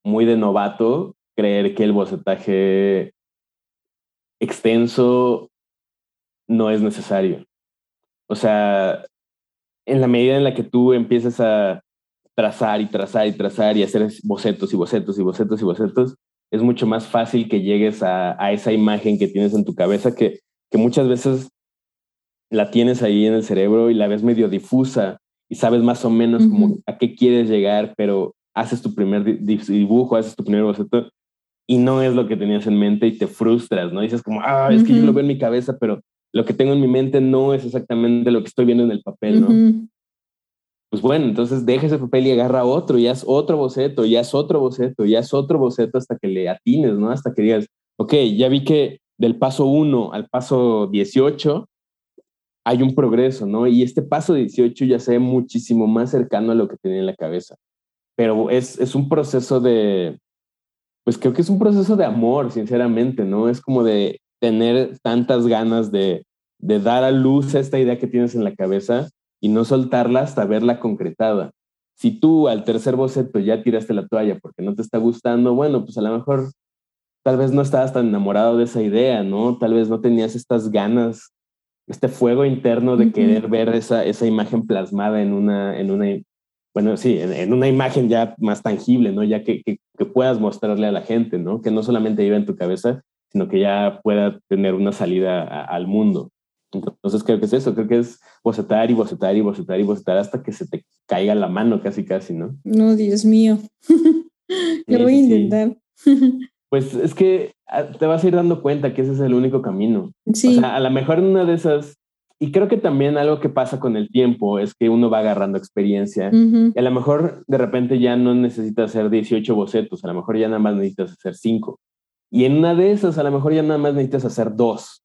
muy de novato creer que el bocetaje extenso no es necesario. O sea, en la medida en la que tú empiezas a trazar y trazar y trazar y hacer bocetos y bocetos y bocetos y bocetos, es mucho más fácil que llegues a, a esa imagen que tienes en tu cabeza que, que muchas veces la tienes ahí en el cerebro y la ves medio difusa y sabes más o menos como a qué quieres llegar, pero haces tu primer dibujo, haces tu primer boceto y no es lo que tenías en mente y te frustras, ¿no? dices como, ah, es que yo lo veo en mi cabeza, pero lo que tengo en mi mente no es exactamente lo que estoy viendo en el papel, ¿no? Pues bueno, entonces deja ese papel y agarra otro, y haz otro boceto, y haz otro boceto, y haz otro boceto hasta que le atines, ¿no? Hasta que digas, ok, ya vi que del paso 1 al paso 18 hay un progreso, ¿no? Y este paso 18 ya se ve muchísimo más cercano a lo que tenía en la cabeza. Pero es, es un proceso de, pues creo que es un proceso de amor, sinceramente, ¿no? Es como de tener tantas ganas de, de dar a luz a esta idea que tienes en la cabeza y no soltarla hasta verla concretada. Si tú al tercer boceto ya tiraste la toalla porque no te está gustando, bueno, pues a lo mejor tal vez no estabas tan enamorado de esa idea, ¿no? Tal vez no tenías estas ganas este fuego interno de querer ver esa, esa imagen plasmada en una, en una, bueno, sí, en, una imagen ya más tangible, ¿no? Ya que, que, puedas mostrarle a la gente, ¿no? Que no solamente viva en tu cabeza, sino que ya pueda tener una salida al mundo. Entonces creo que es eso, creo que es bocetar y bocetar y bocetar y bocetar hasta que se te caiga la mano casi casi, ¿no? No, Dios mío. Lo voy a intentar. Pues es que ah, te vas a ir dando cuenta que ese es el único camino. Sí. O sea, a lo mejor una de esas, y creo que también algo que pasa con el tiempo es que uno va agarrando experiencia y a lo mejor de repente ya no necesitas hacer 18 bocetos, a lo mejor ya nada más necesitas hacer 5. Y en una de esas, a lo mejor ya nada más necesitas hacer dos,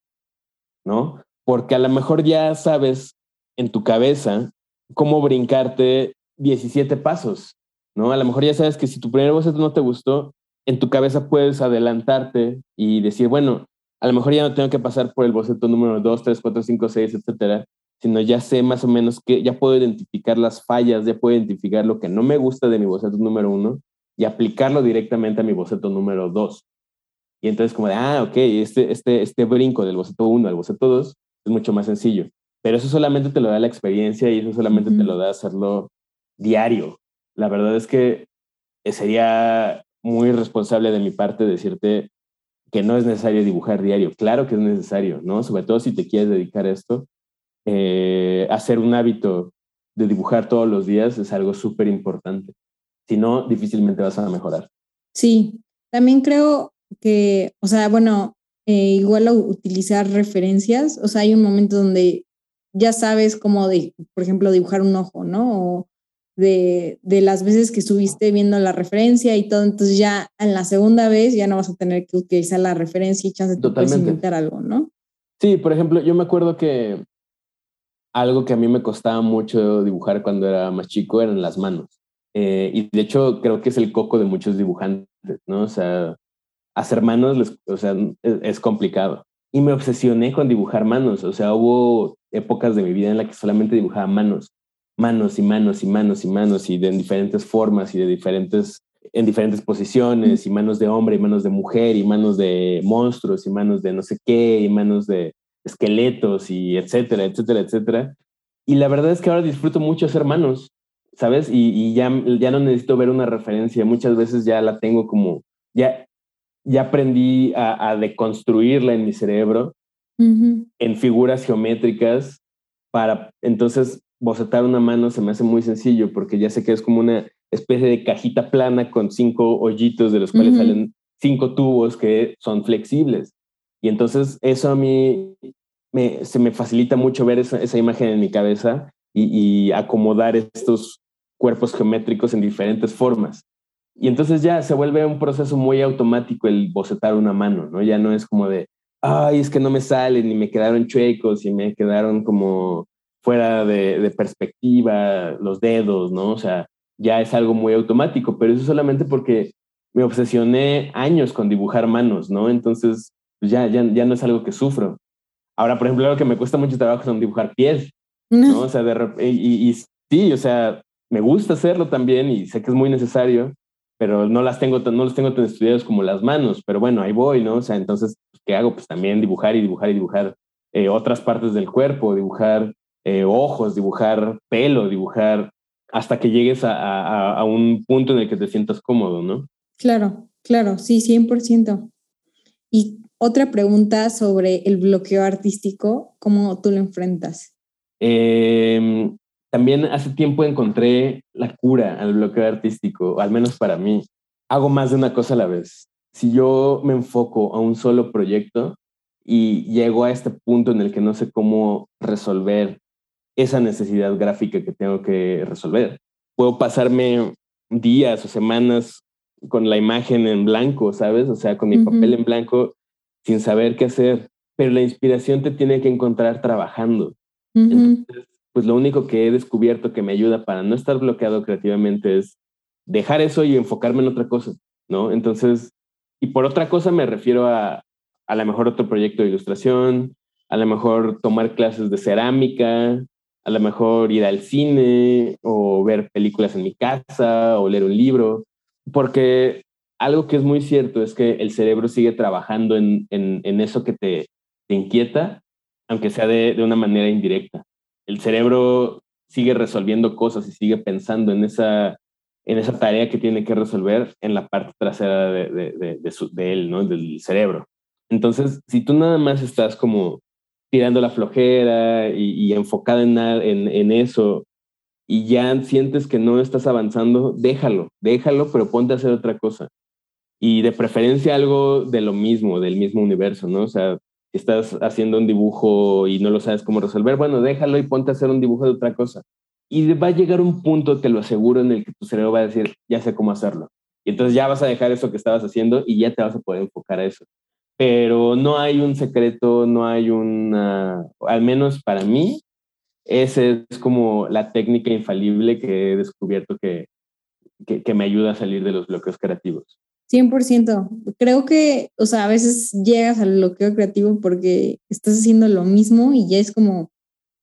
¿no? Porque a lo mejor ya sabes en tu cabeza cómo brincarte 17 pasos, ¿no? A lo mejor ya sabes que si tu primer boceto no te gustó, en tu cabeza puedes adelantarte y decir, bueno, a lo mejor ya no tengo que pasar por el boceto número 2, 3, 4, 5, 6, etcétera, sino ya sé más o menos que ya puedo identificar las fallas, ya puedo identificar lo que no me gusta de mi boceto número 1 y aplicarlo directamente a mi boceto número 2. Y entonces como de, ah, ok, este, este, este brinco del boceto 1 al boceto 2 es mucho más sencillo. Pero eso solamente te lo da la experiencia y eso solamente te lo da hacerlo diario. La verdad es que sería muy responsable de mi parte decirte que no es necesario dibujar diario. Claro que es necesario, ¿no? Sobre todo si te quieres dedicar a esto. Eh, hacer un hábito de dibujar todos los días es algo súper importante. Si no, difícilmente vas a mejorar. Sí, también creo que, o sea, bueno, eh, igual utilizar referencias, o sea, hay un momento donde ya sabes cómo, de, por ejemplo, dibujar un ojo, ¿no? O de, de, las veces que estuviste viendo la referencia y todo, entonces ya en la segunda vez ya no vas a tener que utilizar la referencia y chance de puedes inventar algo, ¿no? Sí, por ejemplo, yo me acuerdo que algo que a mí me costaba mucho dibujar cuando era más chico eran las manos. Eh, y de hecho creo que es el coco de muchos dibujantes, ¿no? O sea, hacer manos o sea, es, complicado. Y me obsesioné con dibujar manos, o sea, hubo épocas de mi vida en la que solamente dibujaba manos manos y manos y manos y manos y de en diferentes formas y de diferentes en diferentes posiciones y manos de hombre y manos de mujer y manos de monstruos y manos de no sé qué y manos de esqueletos y etcétera, etcétera, etcétera. Y la verdad es que ahora disfruto mucho hacer manos, ¿sabes? Y, ya, ya no necesito ver una referencia, muchas veces ya la tengo como, ya, ya aprendí a, deconstruirla en mi cerebro en figuras geométricas para entonces bocetar una mano se me hace muy sencillo porque ya sé que es como una especie de cajita plana con cinco hoyitos de los cuales salen cinco tubos que son flexibles. Y entonces eso a mí me, se me facilita mucho ver esa, esa imagen en mi cabeza y, y, acomodar estos cuerpos geométricos en diferentes formas. Y entonces ya se vuelve un proceso muy automático el bocetar una mano, ¿no? Ya no es como de, ay, es que no me salen y me quedaron chuecos y me quedaron como fuera de, perspectiva, los dedos, ¿no? O sea, ya es algo muy automático, pero eso solamente porque me obsesioné años con dibujar manos, ¿no? Entonces, pues ya, ya, ya no es algo que sufro. Ahora, por ejemplo, algo que me cuesta mucho trabajo son dibujar pies, ¿no? O sea, de, y, y, sí, o sea, me gusta hacerlo también y sé que es muy necesario, pero no las tengo, no los tengo tan estudiados como las manos, pero bueno, ahí voy, ¿no? O sea, entonces, ¿qué hago? Pues también dibujar y dibujar y dibujar eh, otras partes del cuerpo, dibujar eh, ojos, dibujar pelo, dibujar hasta que llegues a, a, a, un punto en el que te sientas cómodo, ¿no? Claro, claro, sí, 100%. Y otra pregunta sobre el bloqueo artístico, ¿cómo tú lo enfrentas? Eh, también hace tiempo encontré la cura al bloqueo artístico, al menos para mí. Hago más de una cosa a la vez. Si yo me enfoco a un solo proyecto y llego a este punto en el que no sé cómo resolver esa necesidad gráfica que tengo que resolver, puedo pasarme días o semanas con la imagen en blanco, ¿sabes? O sea, con mi papel en blanco sin saber qué hacer, pero la inspiración te tiene que encontrar trabajando. Entonces, pues lo único que he descubierto que me ayuda para no estar bloqueado creativamente es dejar eso y enfocarme en otra cosa, ¿no? Entonces, y por otra cosa me refiero a a lo mejor otro proyecto de ilustración, a lo mejor tomar clases de cerámica, a lo mejor ir al cine o ver películas en mi casa o leer un libro, porque algo que es muy cierto es que el cerebro sigue trabajando en, en, eso que te, te, inquieta, aunque sea de, de, una manera indirecta el cerebro sigue resolviendo cosas y sigue pensando en esa, en esa tarea que tiene que resolver en la parte trasera de, de, él, ¿no? Del cerebro. Entonces, si tú nada más estás como tirando la flojera y, y enfocada en, en, en eso y ya sientes que no estás avanzando, déjalo, déjalo, pero ponte a hacer otra cosa. Y de preferencia algo de lo mismo, del mismo universo, ¿no? O sea, estás haciendo un dibujo y no lo sabes cómo resolver, bueno, déjalo y ponte a hacer un dibujo de otra cosa. Y va a llegar un punto, te lo aseguro, en el que tu cerebro va a decir, ya sé cómo hacerlo. Y entonces ya vas a dejar eso que estabas haciendo y ya te vas a poder enfocar a eso. Pero no hay un secreto, no hay una, al menos para mí, esa es como la técnica infalible que he descubierto que, que, que me ayuda a salir de los bloqueos creativos. 100%. Creo que, o sea, a veces llegas al bloqueo creativo porque estás haciendo lo mismo y ya es como,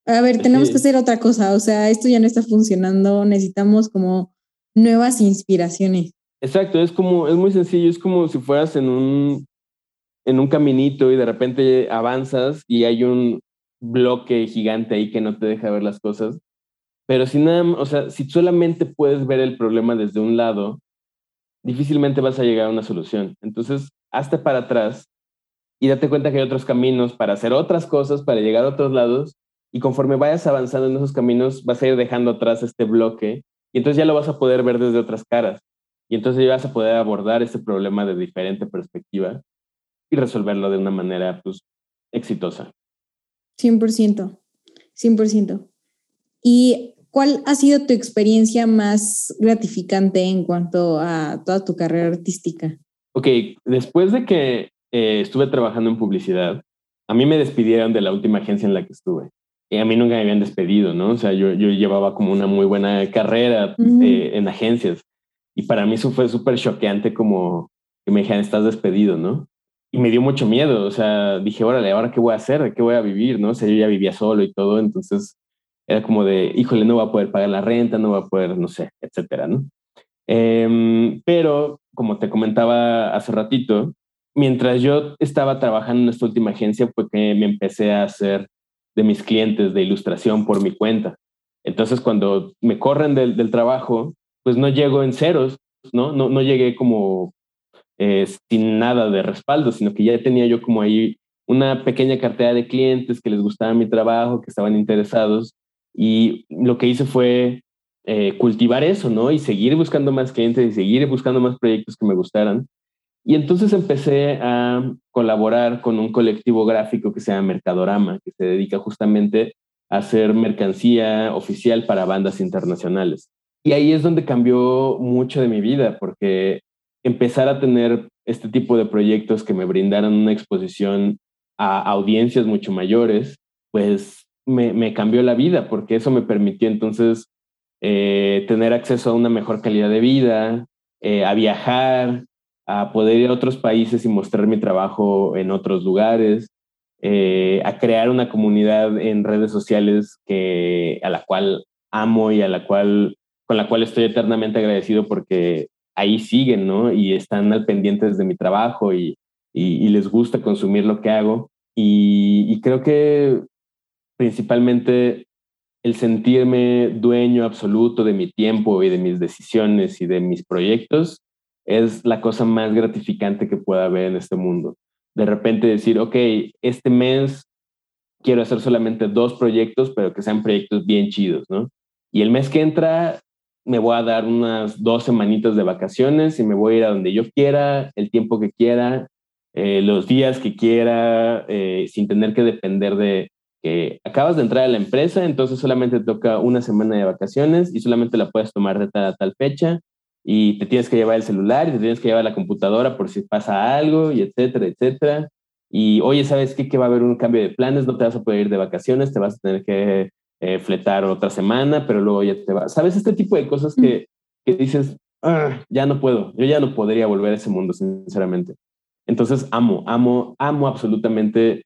a ver, tenemos que hacer otra cosa, o sea, esto ya no está funcionando, necesitamos como nuevas inspiraciones. Exacto, es como, es muy sencillo, es como si fueras en un, en un caminito y de repente avanzas y hay un bloque gigante ahí que no te deja ver las cosas. Pero si nada, o sea, si solamente puedes ver el problema desde un lado, difícilmente vas a llegar a una solución. Entonces, hazte para atrás y date cuenta que hay otros caminos para hacer otras cosas, para llegar a otros lados, y conforme vayas avanzando en esos caminos, vas a ir dejando atrás este bloque, y entonces ya lo vas a poder ver desde otras caras, y entonces ya vas a poder abordar este problema de diferente perspectiva y resolverlo de una manera, pues, exitosa. 100%, 100%. Y ¿Cuál ha sido tu experiencia más gratificante en cuanto a toda tu carrera artística? Ok, después de que eh, estuve trabajando en publicidad, a mí me despidieron de la última agencia en la que estuve. Y a mí nunca me habían despedido, ¿no? O sea, yo, yo llevaba como una muy buena carrera eh, en agencias. Y para mí eso fue súper choqueante como que me dijeran, estás despedido, ¿no? Y me dio mucho miedo, o sea, dije, órale, ¿ahora qué voy a hacer? qué voy a vivir? ¿No? O sea, yo ya vivía solo y todo, entonces era como de, híjole, no va a poder pagar la renta, no va a poder, no sé, etcétera, ¿no? Em, pero, como te comentaba hace ratito, mientras yo estaba trabajando en esta última agencia, fue que me empecé a hacer de mis clientes de ilustración por mi cuenta. Entonces, cuando me corren del, del trabajo, pues no llego en ceros, ¿no? No, no llegué como eh, sin nada de respaldo, sino que ya tenía yo como ahí una pequeña cartera de clientes que les gustaba mi trabajo, que estaban interesados y lo que hice fue eh, cultivar eso, ¿no? Y seguir buscando más clientes y seguir buscando más proyectos que me gustaran. Y entonces empecé a colaborar con un colectivo gráfico que se llama Mercadorama, que se dedica justamente a hacer mercancía oficial para bandas internacionales. Y ahí es donde cambió mucho de mi vida, porque empezar a tener este tipo de proyectos que me brindaran una exposición a audiencias mucho mayores, pues me, cambió la vida, porque eso me permitió entonces eh, tener acceso a una mejor calidad de vida, eh, a viajar, a poder ir a otros países y mostrar mi trabajo en otros lugares, eh, a crear una comunidad en redes sociales que, a la cual amo y a la cual, con la cual estoy eternamente agradecido porque ahí siguen, ¿no? Y están al pendiente de mi trabajo y, y, les gusta consumir lo que hago. Y, creo que principalmente el sentirme dueño absoluto de mi tiempo y de mis decisiones y de mis proyectos es la cosa más gratificante que pueda haber en este mundo. De repente decir, ok, este mes quiero hacer solamente dos proyectos, pero que sean proyectos bien chidos, ¿no? Y el mes que entra me voy a dar unas dos semanitas de vacaciones y me voy a ir a donde yo quiera, el tiempo que quiera, eh, los días que quiera, eh, sin tener que depender de que acabas de entrar a la empresa, entonces solamente toca una semana de vacaciones y solamente la puedes tomar de tal a tal fecha y te tienes que llevar el celular y te tienes que llevar la computadora por si pasa algo y etcétera, etcétera. Y oye, ¿sabes qué? Que va a haber un cambio de planes, no te vas a poder ir de vacaciones, te vas a tener que eh, fletar otra semana, pero luego ya te va. ¿Sabes? Este tipo de cosas que, que dices, ah, ya no puedo, yo ya no podría volver a ese mundo, sinceramente. Entonces amo, amo, amo absolutamente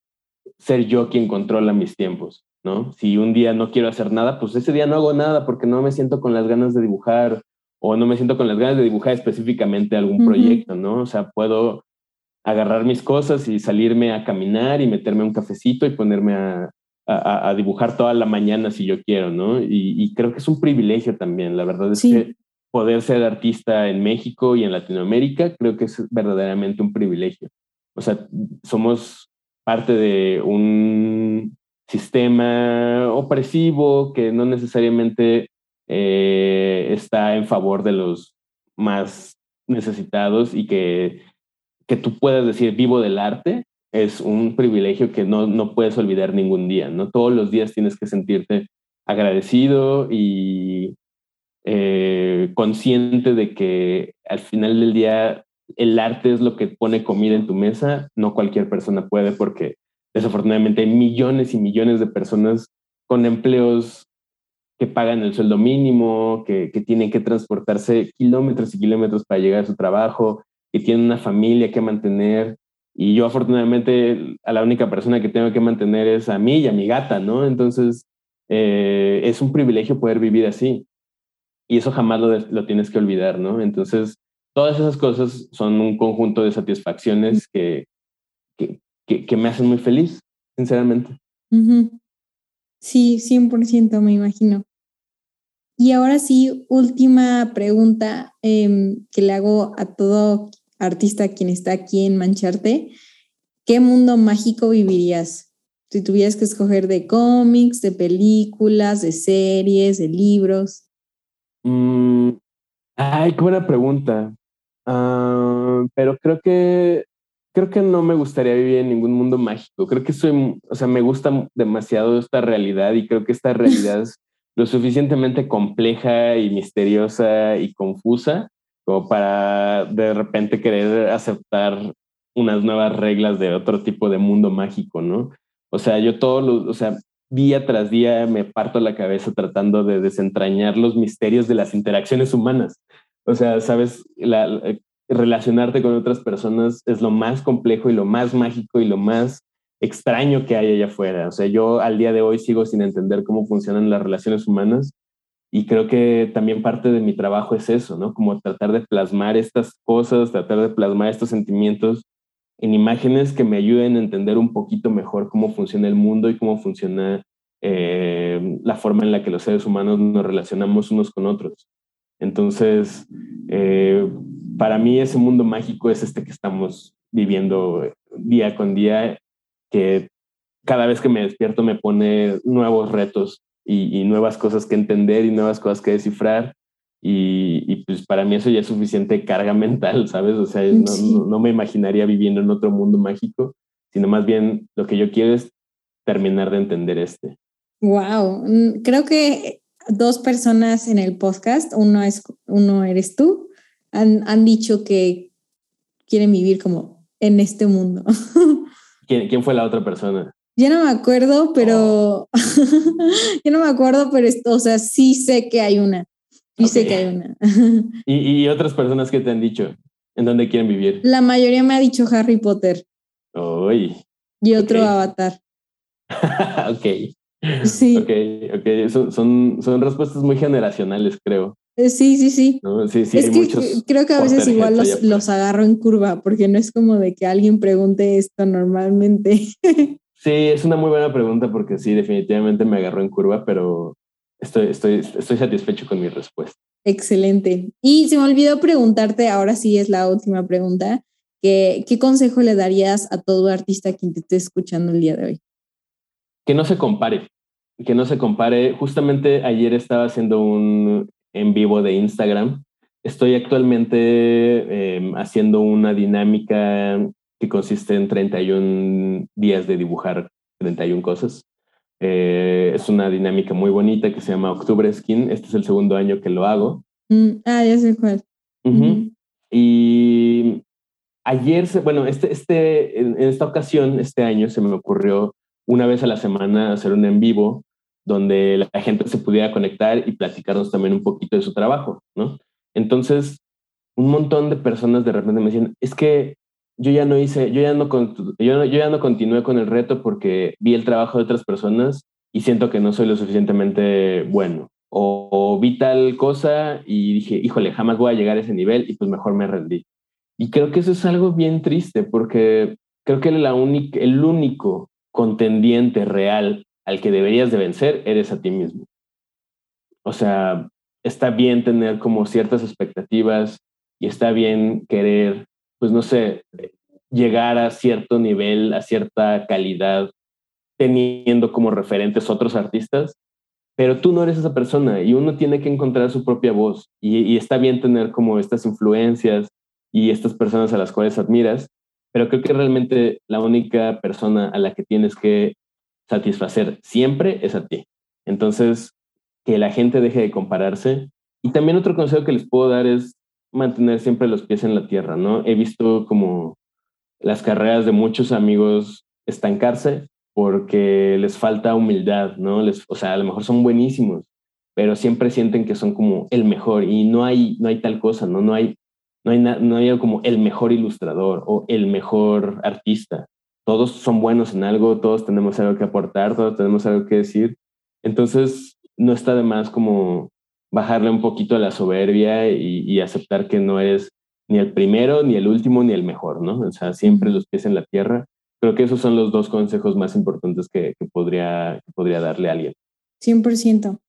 ser yo quien controla mis tiempos, ¿no? Si un día no quiero hacer nada, pues ese día no hago nada porque no me siento con las ganas de dibujar o no me siento con las ganas de dibujar específicamente algún proyecto, ¿no? O sea, puedo agarrar mis cosas y salirme a caminar y meterme un cafecito y ponerme a, a, dibujar toda la mañana si yo quiero, ¿no? Y, creo que es un privilegio también, la verdad es que poder ser artista en México y en Latinoamérica, creo que es verdaderamente un privilegio. O sea, somos parte de un sistema opresivo que no necesariamente eh, está en favor de los más necesitados y que, que tú puedas decir vivo del arte es un privilegio que no, no puedes olvidar ningún día, ¿no? Todos los días tienes que sentirte agradecido y eh, consciente de que al final del día el arte es lo que pone comida en tu mesa, no cualquier persona puede porque desafortunadamente hay millones y millones de personas con empleos que pagan el sueldo mínimo, que, que tienen que transportarse kilómetros y kilómetros para llegar a su trabajo, que tienen una familia que mantener, y yo afortunadamente a la única persona que tengo que mantener es a mí y a mi gata, ¿no? Entonces eh, es un privilegio poder vivir así. Y eso jamás lo, lo, tienes que olvidar, ¿no? Entonces todas esas cosas son un conjunto de satisfacciones que, que, que, me hacen muy feliz, sinceramente. Sí, 100% me imagino. Y ahora sí, última pregunta em, que le hago a todo artista quien está aquí en Mancharte, ¿qué mundo mágico vivirías? Si tuvieras que escoger de cómics, de películas, de series, de libros. Mm, ay, qué buena pregunta. Ah, pero creo que creo que no me gustaría vivir en ningún mundo mágico. Creo que soy, o sea, me gusta demasiado esta realidad y creo que esta realidad es lo suficientemente compleja y misteriosa y confusa como para de repente querer aceptar unas nuevas reglas de otro tipo de mundo mágico, ¿no? O sea, yo todo lo, o sea, día tras día me parto la cabeza tratando de desentrañar los misterios de las interacciones humanas. O sea, sabes, la, relacionarte con otras personas es lo más complejo y lo más mágico y lo más extraño que hay allá afuera. O sea, yo al día de hoy sigo sin entender cómo funcionan las relaciones humanas y creo que también parte de mi trabajo es eso, ¿no? Como tratar de plasmar estas cosas, tratar de plasmar estos sentimientos en imágenes que me ayuden a entender un poquito mejor cómo funciona el mundo y cómo funciona eh, la forma en la que los seres humanos nos relacionamos unos con otros. Entonces, eh, para mí ese mundo mágico es este que estamos viviendo día con día, que cada vez que me despierto me pone nuevos retos y, nuevas cosas que entender y nuevas cosas que descifrar. Y, pues para mí eso ya es suficiente carga mental, ¿sabes? O sea, no, no, me imaginaría viviendo en otro mundo mágico, sino más bien lo que yo quiero es terminar de entender este. Wow, mm, creo que dos personas en el podcast, uno, es, uno eres tú, han, han dicho que quieren vivir como en este mundo. ¿Quién, ¿Quién fue la otra persona? Ya no me acuerdo, pero. Oh. ya no me acuerdo, pero esto, o sea, sí sé que hay una. Sí sé que hay una. ¿Y, ¿Y, otras personas que te han dicho? ¿En dónde quieren vivir? La mayoría me ha dicho Harry Potter. Uy. Y otro Avatar. ok. Sí. Ok, ok. Son, son, son respuestas muy generacionales, creo. Eh, sí, sí, sí. Sí, sí, es que creo que a veces igual los, los, agarro en curva, porque no es como de que alguien pregunte esto normalmente. sí, es una muy buena pregunta porque sí, definitivamente me agarró en curva, pero estoy, estoy, estoy satisfecho con mi respuesta. Excelente. Y se me olvidó preguntarte, ahora sí es la última pregunta, que, ¿qué consejo le darías a todo artista quien te esté escuchando el día de hoy? Que no se compare, que no se compare. Justamente ayer estaba haciendo un en vivo de Instagram. Estoy actualmente em, haciendo una dinámica que consiste en 31 días de dibujar 31 cosas. Eh, es una dinámica muy bonita que se llama Octubre Skin. Este es el segundo año que lo hago. Mm, ah, ya sé cuál. Y ayer, bueno, este, este, en, esta ocasión, este año, se me ocurrió una vez a la semana hacer un en vivo donde la gente se pudiera conectar y platicarnos también un poquito de su trabajo, ¿no? Entonces, un montón de personas de repente me decían, es que yo ya no hice, yo ya no, yo, yo ya no continué con el reto porque vi el trabajo de otras personas y siento que no soy lo suficientemente bueno. O, vi tal cosa y dije, híjole, jamás voy a llegar a ese nivel y pues mejor me rendí. Y creo que eso es algo bien triste porque creo que la única, el único contendiente real al que deberías de vencer eres a ti mismo. O sea, está bien tener como ciertas expectativas y está bien querer, pues no sé, llegar a cierto nivel, a cierta calidad, teniendo como referentes otros artistas, pero tú no eres esa persona y uno tiene que encontrar su propia voz y, y está bien tener como estas influencias y estas personas a las cuales admiras, pero creo que realmente la única persona a la que tienes que satisfacer siempre es a ti. Entonces, que la gente deje de compararse. Y también otro consejo que les puedo dar es mantener siempre los pies en la tierra, ¿no? He visto como las carreras de muchos amigos estancarse porque les falta humildad, ¿no? Les, o sea, a lo mejor son buenísimos, pero siempre sienten que son como el mejor y no hay, no hay tal cosa, ¿no? No hay, no hay, no hay como el mejor ilustrador o el mejor artista todos son buenos en algo, todos tenemos algo que aportar, todos tenemos algo que decir. Entonces, no está de más como bajarle un poquito a la soberbia y, aceptar que no eres ni el primero, ni el último, ni el mejor, ¿no? O sea, siempre los pies en la tierra. Creo que esos son los dos consejos más importantes que, podría, que podría darle a alguien. 100%.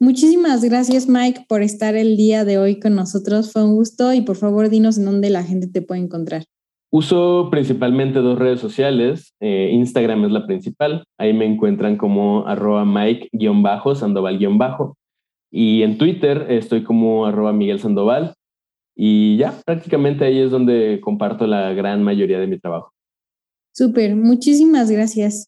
Muchísimas gracias, Mike, por estar el día de hoy con nosotros. Fue un gusto y por favor dinos en dónde la gente te puede encontrar. Uso principalmente dos redes sociales. Eh, Instagram es la principal. Ahí me encuentran como arroba Mike-Sandoval-Bajo. Y en Twitter estoy como arroba Miguel Sandoval. Y ya, prácticamente ahí es donde comparto la gran mayoría de mi trabajo. Súper, muchísimas gracias.